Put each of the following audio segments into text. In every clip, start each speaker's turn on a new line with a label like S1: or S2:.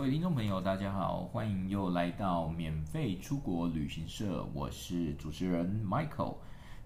S1: 各位听众朋友，大家好，欢迎又来到免费出国旅行社，我是主持人 Michael。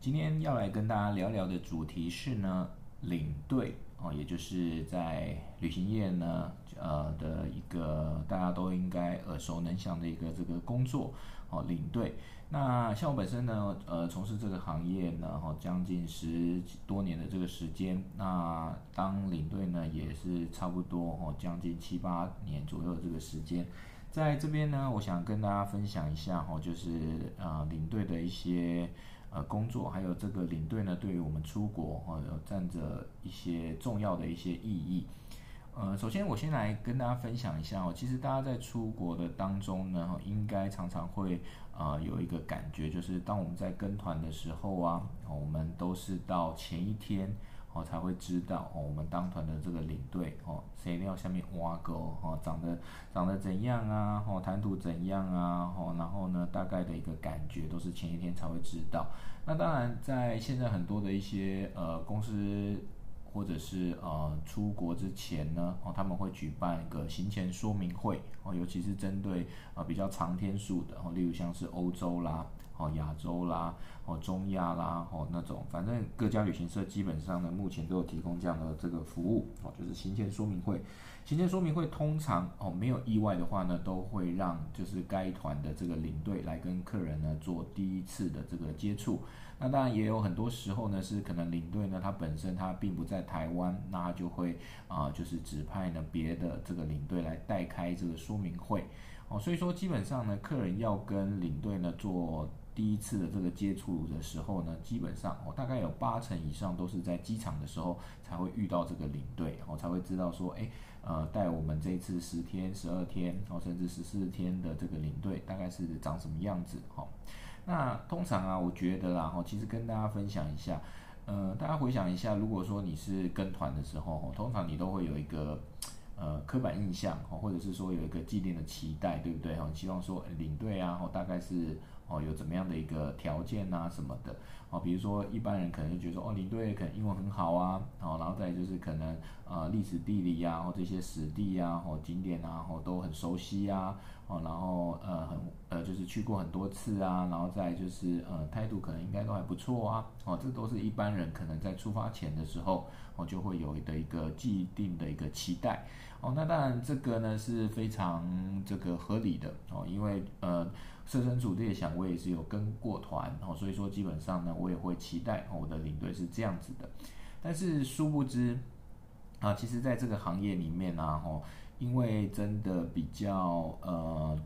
S1: 今天要来跟大家聊聊的主题是呢，领队哦，也就是在旅行业呢，呃的一个大家都应该耳熟能详的一个这个工作哦，领队。那像我本身呢，呃，从事这个行业呢，哈，将近十多年的这个时间，那当领队呢，也是差不多哦，将近七八年左右的这个时间，在这边呢，我想跟大家分享一下哈，就是呃，领队的一些呃工作，还有这个领队呢，对于我们出国哈，有占着一些重要的一些意义。呃，首先我先来跟大家分享一下哦，其实大家在出国的当中呢，应该常常会呃有一个感觉，就是当我们在跟团的时候啊，我们都是到前一天哦才会知道哦，我们当团的这个领队哦，谁料下面挖沟哦，长得长得怎样啊，哦，谈吐怎样啊，哦，然后呢，大概的一个感觉都是前一天才会知道。那当然，在现在很多的一些呃公司。或者是呃出国之前呢，哦他们会举办一个行前说明会哦，尤其是针对呃比较长天数的哦，例如像是欧洲啦、哦亚洲啦、哦中亚啦、哦那种，反正各家旅行社基本上呢目前都有提供这样的这个服务哦，就是行前说明会。行前说明会通常哦没有意外的话呢，都会让就是该团的这个领队来跟客人呢做第一次的这个接触。那当然也有很多时候呢，是可能领队呢他本身他并不在台湾，那就会啊就是指派呢别的这个领队来代开这个说明会哦。所以说基本上呢，客人要跟领队呢做第一次的这个接触的时候呢，基本上哦大概有八成以上都是在机场的时候才会遇到这个领队，哦才会知道说哎呃带我们这一次十天、十二天哦甚至十四天的这个领队大概是长什么样子哈。那通常啊，我觉得啦，哈，其实跟大家分享一下，呃，大家回想一下，如果说你是跟团的时候，通常你都会有一个呃刻板印象，哦或者是说有一个既定的期待，对不对？哈，希望说领队啊，哦大概是哦有怎么样的一个条件啊什么的，哦，比如说一般人可能就觉得说，哦，领队可能英文很好啊，哦，然后再就是可能呃历史地理呀，或这些史地呀，或景点啊，或都很熟悉啊。哦，然后呃很呃就是去过很多次啊，然后再就是呃态度可能应该都还不错啊，哦，这都是一般人可能在出发前的时候，哦就会有的一个既定的一个期待，哦，那当然这个呢是非常这个合理的哦，因为呃设身处地想，我也是有跟过团哦，所以说基本上呢我也会期待哦我的领队是这样子的，但是殊不知啊，其实在这个行业里面呢，哦。因为真的比较呃，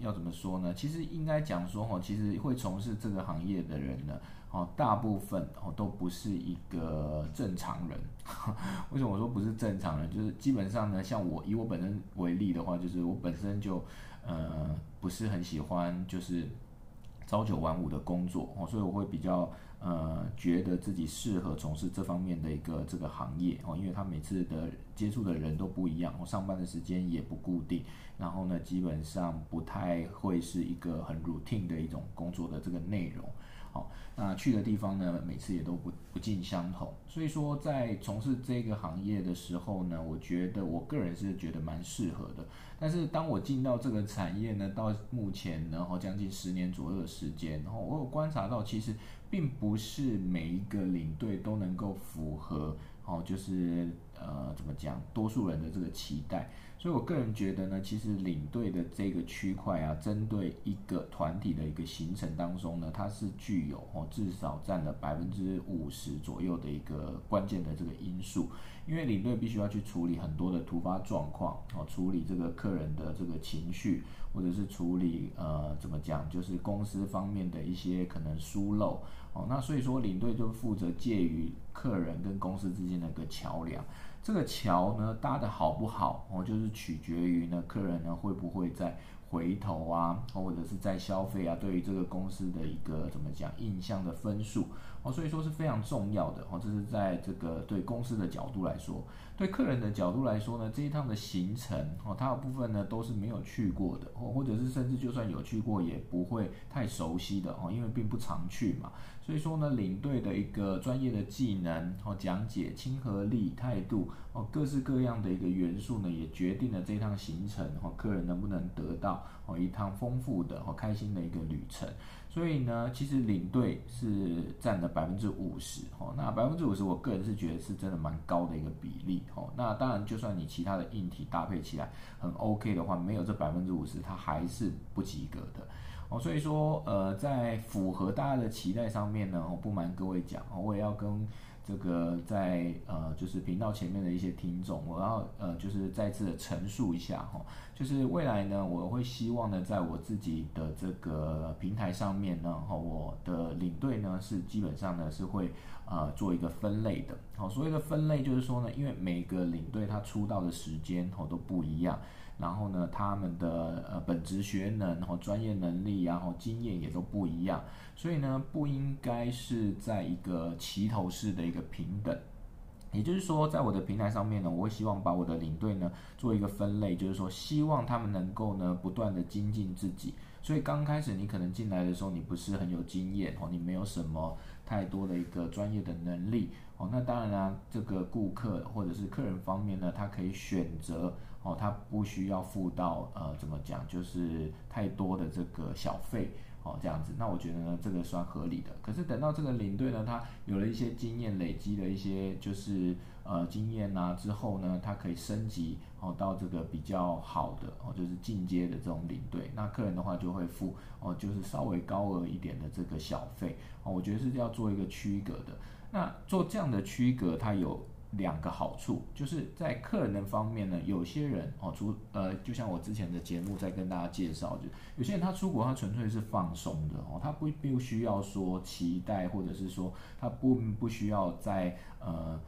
S1: 要怎么说呢？其实应该讲说哈，其实会从事这个行业的人呢，哦，大部分哦都不是一个正常人。为什么我说不是正常人？就是基本上呢，像我以我本身为例的话，就是我本身就呃不是很喜欢就是朝九晚五的工作哦，所以我会比较。呃，觉得自己适合从事这方面的一个这个行业哦，因为他每次的接触的人都不一样，我上班的时间也不固定，然后呢，基本上不太会是一个很 routine 的一种工作的这个内容。好，那去的地方呢，每次也都不不尽相同，所以说在从事这个行业的时候呢，我觉得我个人是觉得蛮适合的。但是当我进到这个产业呢，到目前然后将近十年左右的时间，然后我有观察到，其实并不是每一个领队都能够符合，哦，就是呃怎么讲，多数人的这个期待。所以我个人觉得呢，其实领队的这个区块啊，针对一个团体的一个行程当中呢，它是具有哦至少占了百分之五十左右的一个关键的这个因素。因为领队必须要去处理很多的突发状况，哦，处理这个客人的这个情绪，或者是处理呃怎么讲，就是公司方面的一些可能疏漏，哦，那所以说领队就负责介于客人跟公司之间的一个桥梁。这个桥呢搭的好不好哦，就是取决于呢客人呢会不会在回头啊，或者是在消费啊，对于这个公司的一个怎么讲印象的分数哦，所以说是非常重要的哦。这是在这个对公司的角度来说，对客人的角度来说呢，这一趟的行程哦，它有部分呢都是没有去过的哦，或者是甚至就算有去过，也不会太熟悉的哦，因为并不常去嘛。所以说呢，领队的一个专业的技能哦，讲解、亲和力、态度哦，各式各样的一个元素呢，也决定了这趟行程哦，客人能不能得到哦一趟丰富的哦开心的一个旅程。所以呢，其实领队是占了百分之五十哦，那百分之五十，我个人是觉得是真的蛮高的一个比例哦。那当然，就算你其他的硬体搭配起来很 OK 的话，没有这百分之五十，它还是不及格的。哦，所以说，呃，在符合大家的期待上面呢，我不瞒各位讲，我也要跟这个在呃，就是频道前面的一些听众，我要呃，就是再次的陈述一下哈，就是未来呢，我会希望呢，在我自己的这个平台上面呢，哈，我的领队呢是基本上呢是会呃做一个分类的，好，所谓的分类就是说呢，因为每个领队他出道的时间哦都不一样。然后呢，他们的呃本职学能和专业能力，然后经验也都不一样，所以呢，不应该是在一个齐头式的一个平等。也就是说，在我的平台上面呢，我会希望把我的领队呢做一个分类，就是说，希望他们能够呢不断的精进自己。所以刚开始你可能进来的时候，你不是很有经验哦，你没有什么太多的一个专业的能力哦。那当然啦，这个顾客或者是客人方面呢，他可以选择。哦，他不需要付到呃，怎么讲，就是太多的这个小费哦，这样子，那我觉得呢，这个算合理的。可是等到这个领队呢，他有了一些经验累积的一些就是呃经验呐之后呢，他可以升级哦到这个比较好的哦，就是进阶的这种领队，那客人的话就会付哦，就是稍微高额一点的这个小费哦，我觉得是要做一个区隔的。那做这样的区隔，它有。两个好处，就是在客人的方面呢，有些人哦，除呃，就像我之前的节目在跟大家介绍，就有些人他出国，他纯粹是放松的哦，他不不需要说期待，或者是说他不不需要在呃。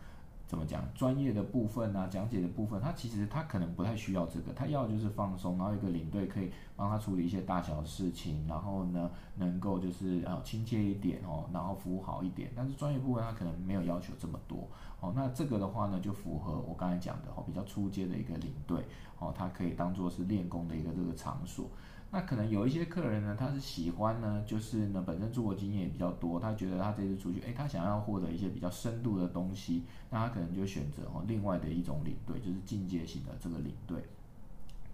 S1: 怎么讲？专业的部分啊，讲解的部分，他其实他可能不太需要这个，他要就是放松，然后一个领队可以帮他处理一些大小事情，然后呢，能够就是呃亲切一点哦，然后服务好一点。但是专业部分他可能没有要求这么多哦。那这个的话呢，就符合我刚才讲的哦，比较出街的一个领队哦，他可以当做是练功的一个这个场所。那可能有一些客人呢，他是喜欢呢，就是呢本身出国经验也比较多，他觉得他这次出去，哎，他想要获得一些比较深度的东西，那他可能就选择哦另外的一种领队，就是进阶型的这个领队。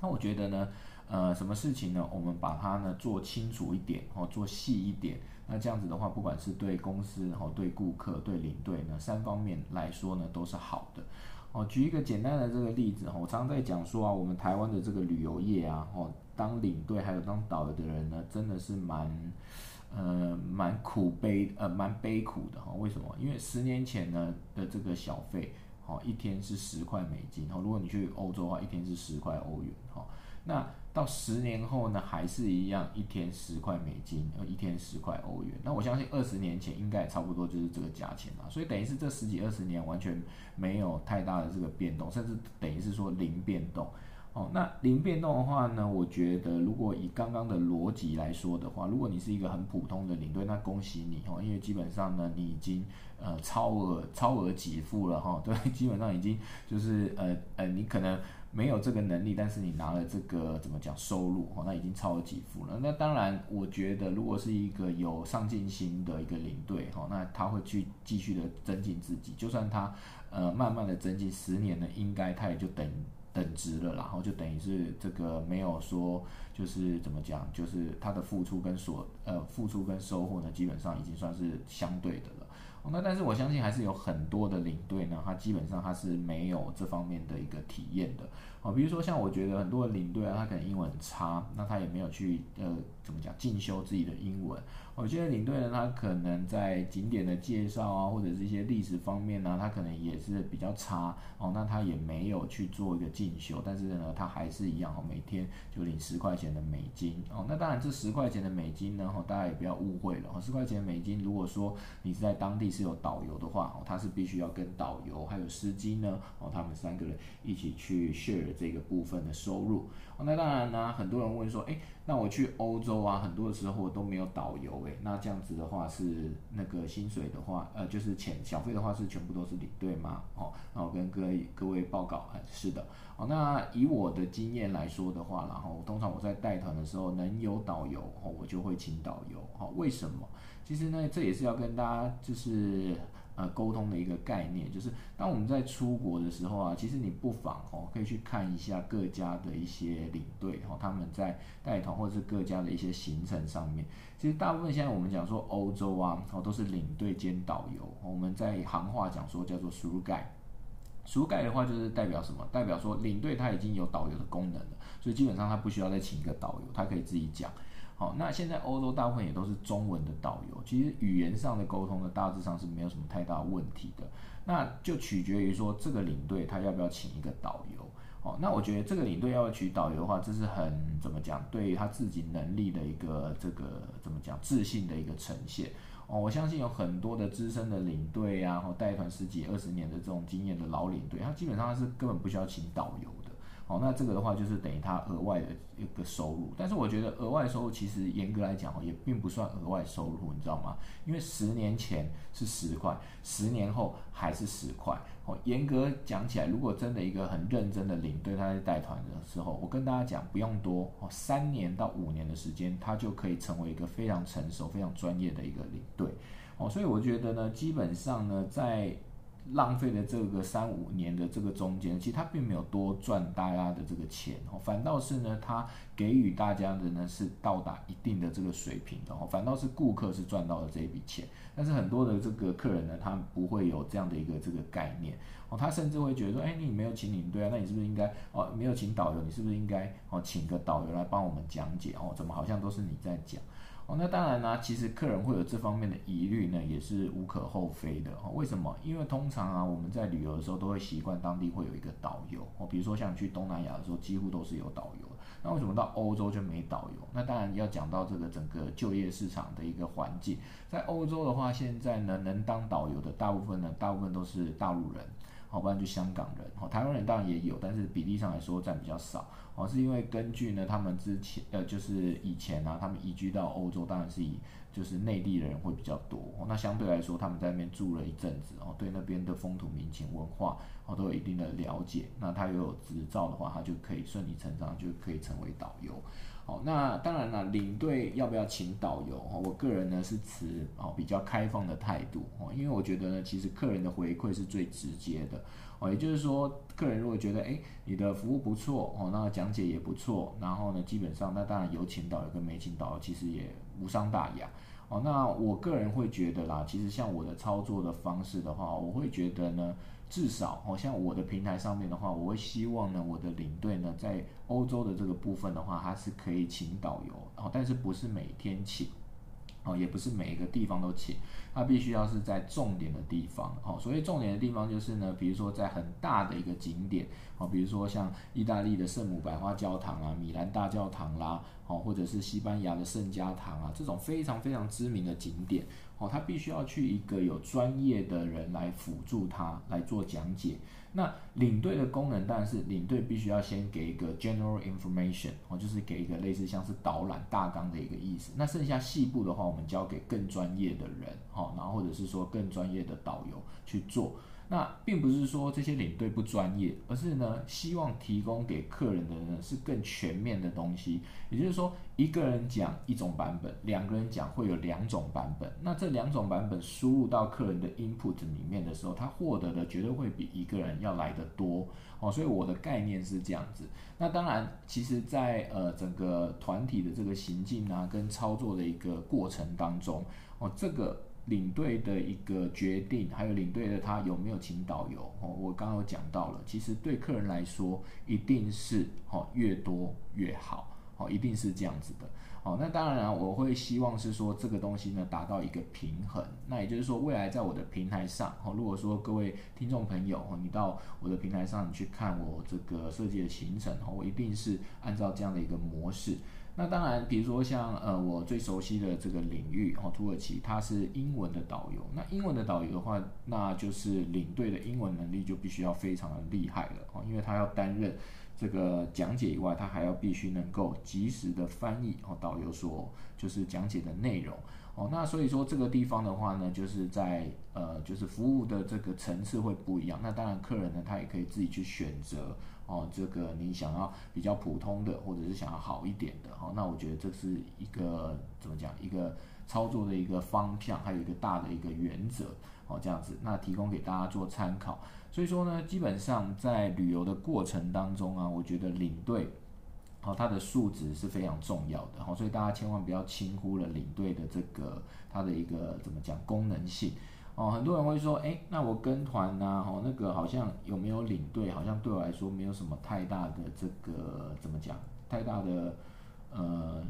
S1: 那我觉得呢，呃，什么事情呢？我们把它呢做清楚一点，哦，做细一点，那这样子的话，不管是对公司，然后对顾客、对领队呢三方面来说呢，都是好的。哦，举一个简单的这个例子哈，我常常在讲说啊，我们台湾的这个旅游业啊，哦，当领队还有当导游的人呢，真的是蛮，呃，蛮苦悲，呃，蛮悲苦的哈。为什么？因为十年前呢的这个小费，哦，一天是十块美金，哦，如果你去欧洲的话，一天是十块欧元，哈，那。到十年后呢，还是一样，一天十块美金，呃，一天十块欧元。那我相信二十年前应该也差不多就是这个价钱嘛。所以等于是这十几二十年完全没有太大的这个变动，甚至等于是说零变动。哦，那零变动的话呢，我觉得如果以刚刚的逻辑来说的话，如果你是一个很普通的领队，那恭喜你哦，因为基本上呢，你已经呃超额超额给付了哈，对，基本上已经就是呃呃，你可能。没有这个能力，但是你拿了这个怎么讲收入哦，那已经超额给付了。那当然，我觉得如果是一个有上进心的一个领队哈，那他会去继续的增进自己，就算他呃慢慢的增进十年呢，应该他也就等等值了，然后就等于是这个没有说就是怎么讲，就是他的付出跟所呃付出跟收获呢，基本上已经算是相对的了。那但是我相信还是有很多的领队呢，他基本上他是没有这方面的一个体验的。哦，比如说像我觉得很多的领队啊，他可能英文很差，那他也没有去呃怎么讲进修自己的英文。有些领队呢，他可能在景点的介绍啊，或者是一些历史方面呢，他可能也是比较差哦。那他也没有去做一个进修，但是呢，他还是一样哦，每天就领十块钱的美金哦。那当然这十块钱的美金呢，哦，大家也不要误会了哦。十块钱美金，如果说你是在当地是有导游的话，哦，他是必须要跟导游还有司机呢，哦，他们三个人一起去 share 这个部分的收入。那当然呢，很多人问说，哎，那我去欧洲啊，很多的时候都没有导游，哎，那这样子的话是那个薪水的话，呃，就是钱小费的话是全部都是领队吗？哦，那我跟各位各位报告，哎，是的。哦，那以我的经验来说的话，然后通常我在带团的时候能有导游，哦，我就会请导游。哦，为什么？其实呢，这也是要跟大家就是呃沟通的一个概念，就是当我们在出国的时候啊，其实你不妨哦可以去看一下各家的一些领队哦，他们在带团或者是各家的一些行程上面，其实大部分现在我们讲说欧洲啊，哦都是领队兼导游，我们在行话讲说叫做熟盖，熟盖的话就是代表什么？代表说领队他已经有导游的功能了，所以基本上他不需要再请一个导游，他可以自己讲。好，那现在欧洲大部分也都是中文的导游，其实语言上的沟通呢，大致上是没有什么太大问题的。那就取决于说这个领队他要不要请一个导游。哦，那我觉得这个领队要取导游的话，这是很怎么讲，对于他自己能力的一个这个怎么讲自信的一个呈现。哦，我相信有很多的资深的领队啊，然后带团十几二十年的这种经验的老领队，他基本上是根本不需要请导游。哦，那这个的话就是等于他额外的一个收入，但是我觉得额外收入其实严格来讲哦，也并不算额外收入，你知道吗？因为十年前是十块，十年后还是十块。哦，严格讲起来，如果真的一个很认真的领队他在带团的时候，我跟大家讲，不用多哦，三年到五年的时间，他就可以成为一个非常成熟、非常专业的一个领队。哦，所以我觉得呢，基本上呢，在浪费了这个三五年的这个中间，其实他并没有多赚大家的这个钱哦，反倒是呢，他给予大家的呢是到达一定的这个水平的哦，反倒是顾客是赚到了这一笔钱，但是很多的这个客人呢，他不会有这样的一个这个概念哦，他甚至会觉得说，哎，你没有请领队啊，那你是不是应该哦，没有请导游，你是不是应该哦，请个导游来帮我们讲解哦，怎么好像都是你在讲？哦，那当然呢，其实客人会有这方面的疑虑呢，也是无可厚非的。哦，为什么？因为通常啊，我们在旅游的时候都会习惯当地会有一个导游。哦，比如说像去东南亚的时候，几乎都是有导游。那为什么到欧洲就没导游？那当然要讲到这个整个就业市场的一个环境。在欧洲的话，现在呢，能当导游的大部分呢，大部分都是大陆人。好，不然就香港人，哦，台湾人当然也有，但是比例上来说占比较少，哦，是因为根据呢，他们之前，呃，就是以前呢，他们移居到欧洲，当然是以就是内地的人会比较多，哦，那相对来说，他们在那边住了一阵子，哦，对那边的风土民情文化，哦，都有一定的了解，那他又有执照的话，他就可以顺理成章就可以成为导游。那当然了，领队要不要请导游？我个人呢是持哦比较开放的态度哦，因为我觉得呢，其实客人的回馈是最直接的哦，也就是说，客人如果觉得哎你的服务不错哦，那讲解也不错，然后呢，基本上那当然有请导游跟没请导游其实也无伤大雅哦。那我个人会觉得啦，其实像我的操作的方式的话，我会觉得呢。至少，好像我的平台上面的话，我会希望呢，我的领队呢，在欧洲的这个部分的话，他是可以请导游，哦，但是不是每天请，哦，也不是每一个地方都请，他必须要是在重点的地方，哦，所以重点的地方就是呢，比如说在很大的一个景点，哦，比如说像意大利的圣母百花教堂啊，米兰大教堂啦，哦，或者是西班牙的圣家堂啊，这种非常非常知名的景点。哦，他必须要去一个有专业的人来辅助他来做讲解。那领队的功能当然是领队必须要先给一个 general information，哦，就是给一个类似像是导览大纲的一个意思。那剩下细部的话，我们交给更专业的人，哦，然后或者是说更专业的导游去做。那并不是说这些领队不专业，而是呢，希望提供给客人的呢是更全面的东西。也就是说，一个人讲一种版本，两个人讲会有两种版本。那这两种版本输入到客人的 input 里面的时候，他获得的绝对会比一个人要来的多哦。所以我的概念是这样子。那当然，其实，在呃整个团体的这个行进啊跟操作的一个过程当中哦，这个。领队的一个决定，还有领队的他有没有请导游哦？我刚刚有讲到了，其实对客人来说，一定是哦越多越好哦，一定是这样子的哦。那当然，我会希望是说这个东西呢达到一个平衡。那也就是说，未来在我的平台上哦，如果说各位听众朋友哦，你到我的平台上你去看我这个设计的行程哦，我一定是按照这样的一个模式。那当然，比如说像呃我最熟悉的这个领域哦，土耳其，它是英文的导游。那英文的导游的话，那就是领队的英文能力就必须要非常的厉害了哦，因为他要担任这个讲解以外，他还要必须能够及时的翻译哦导游所就是讲解的内容。哦，那所以说这个地方的话呢，就是在呃，就是服务的这个层次会不一样。那当然，客人呢，他也可以自己去选择哦，这个你想要比较普通的，或者是想要好一点的。哦，那我觉得这是一个怎么讲，一个操作的一个方向，还有一个大的一个原则。哦，这样子，那提供给大家做参考。所以说呢，基本上在旅游的过程当中啊，我觉得领队。好，它的素质是非常重要的，好，所以大家千万不要轻忽了领队的这个它的一个怎么讲功能性哦。很多人会说，哎，那我跟团呐，哦，那个好像有没有领队，好像对我来说没有什么太大的这个怎么讲，太大的呃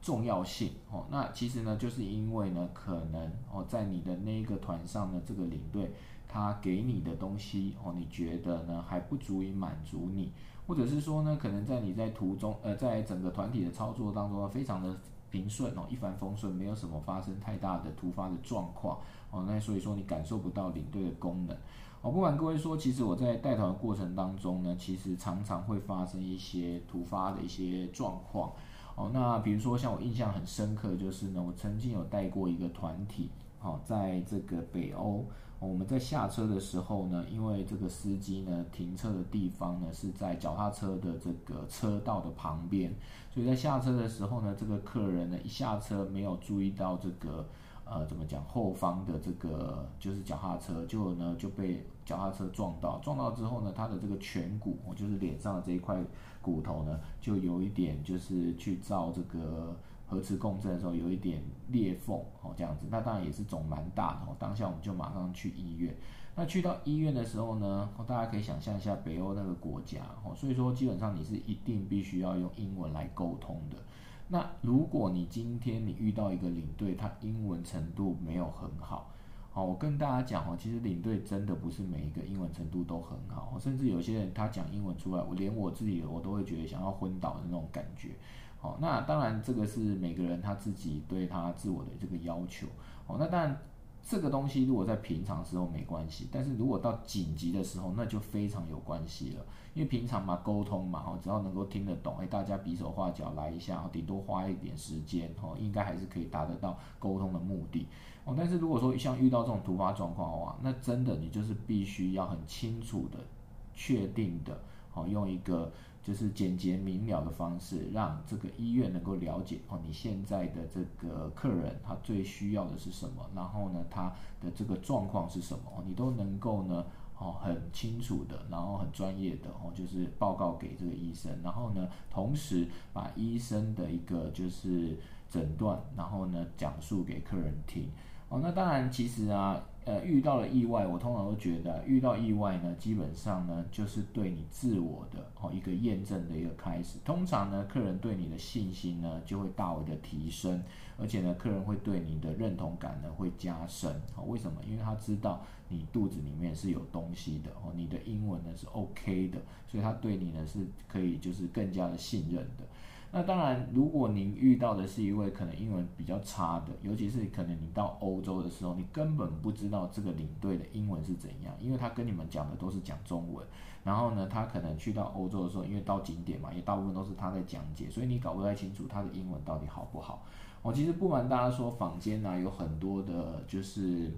S1: 重要性哦。那其实呢，就是因为呢，可能哦，在你的那一个团上的，这个领队他给你的东西哦，你觉得呢还不足以满足你。或者是说呢，可能在你在途中，呃，在整个团体的操作当中，非常的平顺哦，一帆风顺，没有什么发生太大的突发的状况哦。那所以说你感受不到领队的功能哦。不管各位说，其实我在带团的过程当中呢，其实常常会发生一些突发的一些状况哦。那比如说像我印象很深刻，就是呢，我曾经有带过一个团体，哦，在这个北欧。我们在下车的时候呢，因为这个司机呢停车的地方呢是在脚踏车的这个车道的旁边，所以在下车的时候呢，这个客人呢一下车没有注意到这个呃怎么讲后方的这个就是脚踏车，就呢就被脚踏车撞到，撞到之后呢，他的这个颧骨，就是脸上的这一块骨头呢，就有一点就是去照这个。核磁共振的时候有一点裂缝哦，这样子，那当然也是肿蛮大的哦。当下我们就马上去医院。那去到医院的时候呢，大家可以想象一下北欧那个国家哦，所以说基本上你是一定必须要用英文来沟通的。那如果你今天你遇到一个领队，他英文程度没有很好，哦，我跟大家讲哦，其实领队真的不是每一个英文程度都很好，甚至有些人他讲英文出来，我连我自己我都会觉得想要昏倒的那种感觉。哦，那当然，这个是每个人他自己对他自我的这个要求。哦，那当然，这个东西如果在平常时候没关系，但是如果到紧急的时候，那就非常有关系了。因为平常嘛，沟通嘛，哦，只要能够听得懂，哎，大家比手画脚来一下，顶多花一点时间，哦，应该还是可以达得到沟通的目的。哦，但是如果说像遇到这种突发状况的话，那真的你就是必须要很清楚的、确定的，哦，用一个。就是简洁明了的方式，让这个医院能够了解哦，你现在的这个客人他最需要的是什么，然后呢，他的这个状况是什么，你都能够呢哦很清楚的，然后很专业的哦，就是报告给这个医生，然后呢，同时把医生的一个就是诊断，然后呢讲述给客人听哦。那当然，其实啊。呃，遇到了意外，我通常都觉得遇到意外呢，基本上呢就是对你自我的哦一个验证的一个开始。通常呢，客人对你的信心呢就会大为的提升，而且呢，客人会对你的认同感呢会加深。哦，为什么？因为他知道你肚子里面是有东西的哦，你的英文呢是 OK 的，所以他对你呢是可以就是更加的信任的。那当然，如果您遇到的是一位可能英文比较差的，尤其是可能你到欧洲的时候，你根本不知道这个领队的英文是怎样，因为他跟你们讲的都是讲中文。然后呢，他可能去到欧洲的时候，因为到景点嘛，也大部分都是他在讲解，所以你搞不太清楚他的英文到底好不好。我其实不瞒大家说，坊间呢有很多的，就是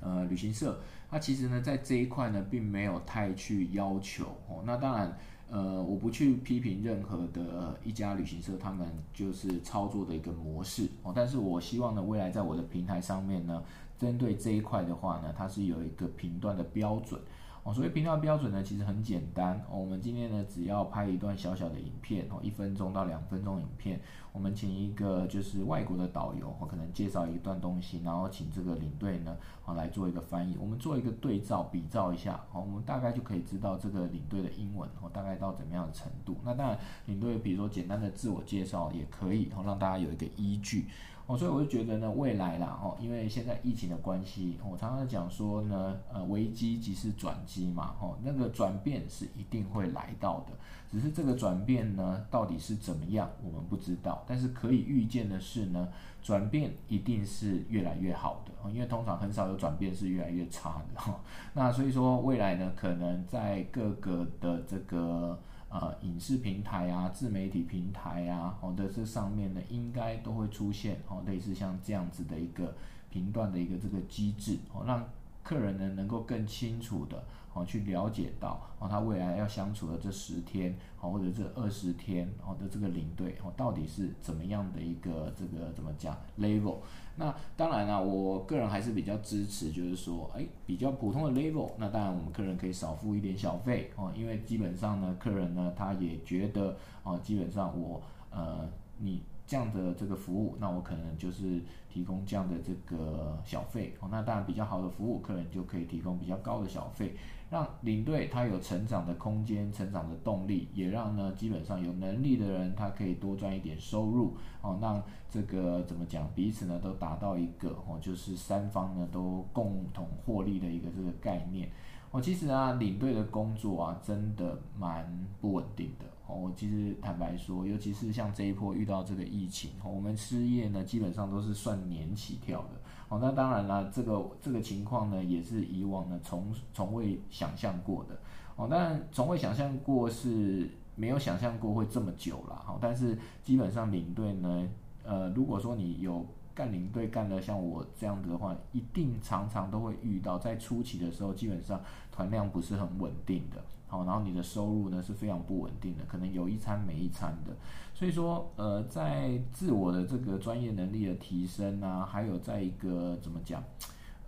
S1: 呃旅行社，它其实呢在这一块呢并没有太去要求哦。那当然。呃，我不去批评任何的一家旅行社，他们就是操作的一个模式哦。但是我希望呢，未来在我的平台上面呢，针对这一块的话呢，它是有一个评断的标准。哦所以评价标准呢，其实很简单。我们今天呢，只要拍一段小小的影片，哦，一分钟到两分钟影片，我们请一个就是外国的导游，可能介绍一段东西，然后请这个领队呢，哦，来做一个翻译。我们做一个对照比照一下，哦，我们大概就可以知道这个领队的英文，哦，大概到怎么样的程度。那当然，领队比如说简单的自我介绍也可以，哦，让大家有一个依据。哦，所以我就觉得呢，未来啦，哦，因为现在疫情的关系，我常常讲说呢，呃，危机即是转机嘛，哦，那个转变是一定会来到的，只是这个转变呢，到底是怎么样，我们不知道，但是可以预见的是呢，转变一定是越来越好的，因为通常很少有转变是越来越差的，哈，那所以说未来呢，可能在各个的这个。呃，影视平台啊，自媒体平台啊，哦的这上面呢，应该都会出现哦，类似像这样子的一个频段的一个这个机制哦，让客人呢能够更清楚的。去了解到哦，他未来要相处的这十天，哦，或者这二十天，哦的这个领队，哦，到底是怎么样的一个这个怎么讲 level？那当然了，我个人还是比较支持，就是说，哎，比较普通的 level，那当然我们客人可以少付一点小费，哦，因为基本上呢，客人呢他也觉得，哦，基本上我，呃，你。这样的这个服务，那我可能就是提供这样的这个小费哦。那当然比较好的服务，客人就可以提供比较高的小费，让领队他有成长的空间、成长的动力，也让呢基本上有能力的人他可以多赚一点收入哦。让这个怎么讲，彼此呢都达到一个哦，就是三方呢都共同获利的一个这个概念。哦，其实啊，领队的工作啊，真的蛮不稳定的。哦，我其实坦白说，尤其是像这一波遇到这个疫情，我们失业呢，基本上都是算年起跳的。哦，那当然了，这个这个情况呢，也是以往呢从从未想象过的。哦，当然从未想象过是没有想象过会这么久了。哈，但是基本上领队呢，呃，如果说你有。干领队干的像我这样子的话，一定常常都会遇到，在初期的时候，基本上团量不是很稳定的，好，然后你的收入呢是非常不稳定的，可能有一餐没一餐的，所以说，呃，在自我的这个专业能力的提升啊，还有在一个怎么讲？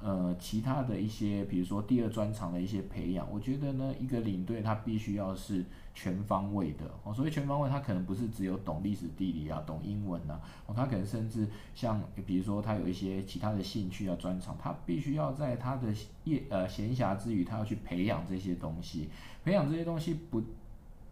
S1: 呃，其他的一些，比如说第二专长的一些培养，我觉得呢，一个领队他必须要是全方位的哦。所谓全方位，他可能不是只有懂历史地理啊，懂英文啊，哦，他可能甚至像比如说他有一些其他的兴趣啊专长，他必须要在他的业呃闲暇之余，他要去培养这些东西，培养这些东西不。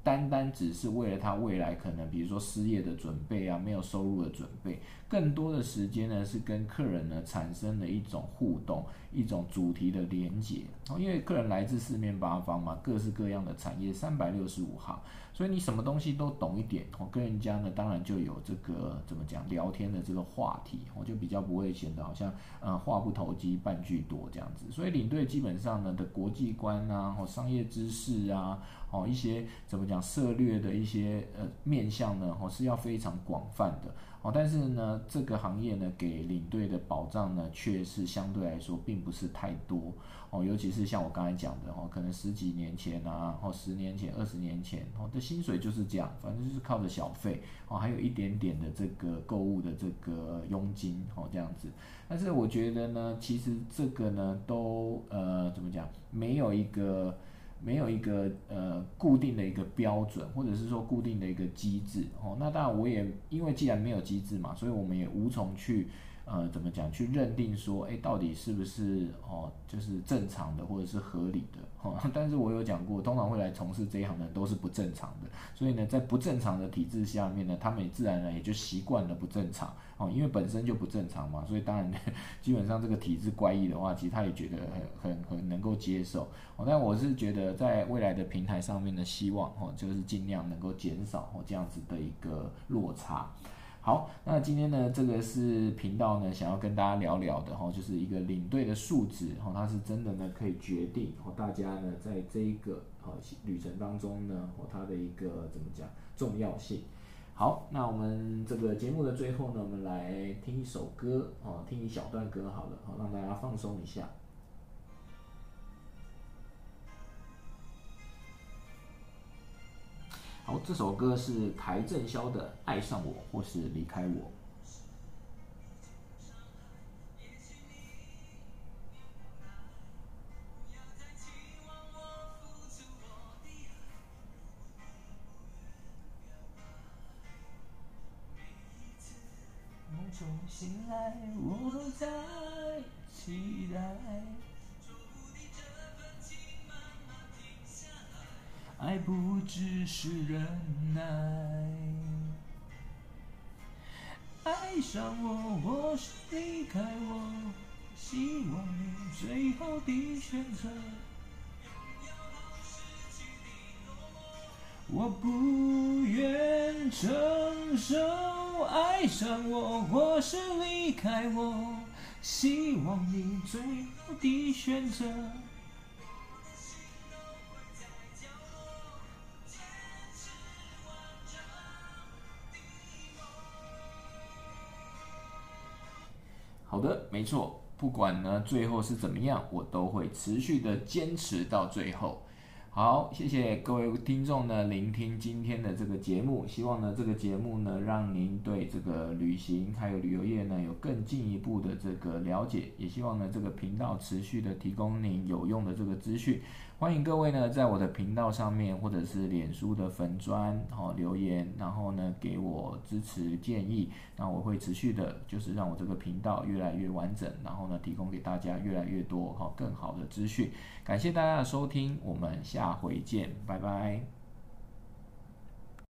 S1: 单单只是为了他未来可能，比如说失业的准备啊，没有收入的准备，更多的时间呢是跟客人呢产生了一种互动，一种主题的连接。哦，因为客人来自四面八方嘛，各式各样的产业，三百六十五行。所以你什么东西都懂一点，哦，跟人家呢当然就有这个怎么讲聊天的这个话题，我就比较不会显得好像呃话不投机半句多这样子。所以领队基本上呢的国际观啊，或商业知识啊，哦一些怎么讲策略的一些呃面向呢，哦是要非常广泛的。哦，但是呢，这个行业呢，给领队的保障呢，却是相对来说并不是太多哦。尤其是像我刚才讲的哦，可能十几年前啊，哦十年前、二十年前哦的薪水就是这样，反正就是靠着小费哦，还有一点点的这个购物的这个佣金哦这样子。但是我觉得呢，其实这个呢，都呃怎么讲，没有一个。没有一个呃固定的一个标准，或者是说固定的一个机制哦。那当然，我也因为既然没有机制嘛，所以我们也无从去。呃，怎么讲？去认定说，哎，到底是不是哦，就是正常的或者是合理的？哈，但是我有讲过，通常会来从事这一行的都是不正常的。所以呢，在不正常的体制下面呢，他们也自然呢也就习惯了不正常哦，因为本身就不正常嘛。所以当然，基本上这个体制怪异的话，其实他也觉得很很很能够接受。哦，但我是觉得在未来的平台上面呢希望哦，就是尽量能够减少哦这样子的一个落差。好，那今天呢，这个是频道呢，想要跟大家聊聊的哈，就是一个领队的素质哈，它是真的呢，可以决定哦，大家呢，在这一个哦旅程当中呢，哦，它的一个怎么讲重要性。好，那我们这个节目的最后呢，我们来听一首歌哦，听一小段歌好了，好让大家放松一下。好，这首歌是邰正宵的《爱上我或是离开我》。梦中醒来，我在期待。爱不只是忍耐，爱上我，或是离开我，希望你最后的选择。我不愿承受爱上我，或是离开我，希望你最后的选择。好的，没错，不管呢最后是怎么样，我都会持续的坚持到最后。好，谢谢各位听众呢，聆听今天的这个节目。希望呢，这个节目呢，让您对这个旅行还有旅游业呢，有更进一步的这个了解。也希望呢，这个频道持续的提供您有用的这个资讯。欢迎各位呢，在我的频道上面或者是脸书的粉砖哦留言，然后呢给我支持建议，那我会持续的，就是让我这个频道越来越完整，然后呢提供给大家越来越多哈更好的资讯。感谢大家的收听，我们下回见，拜拜。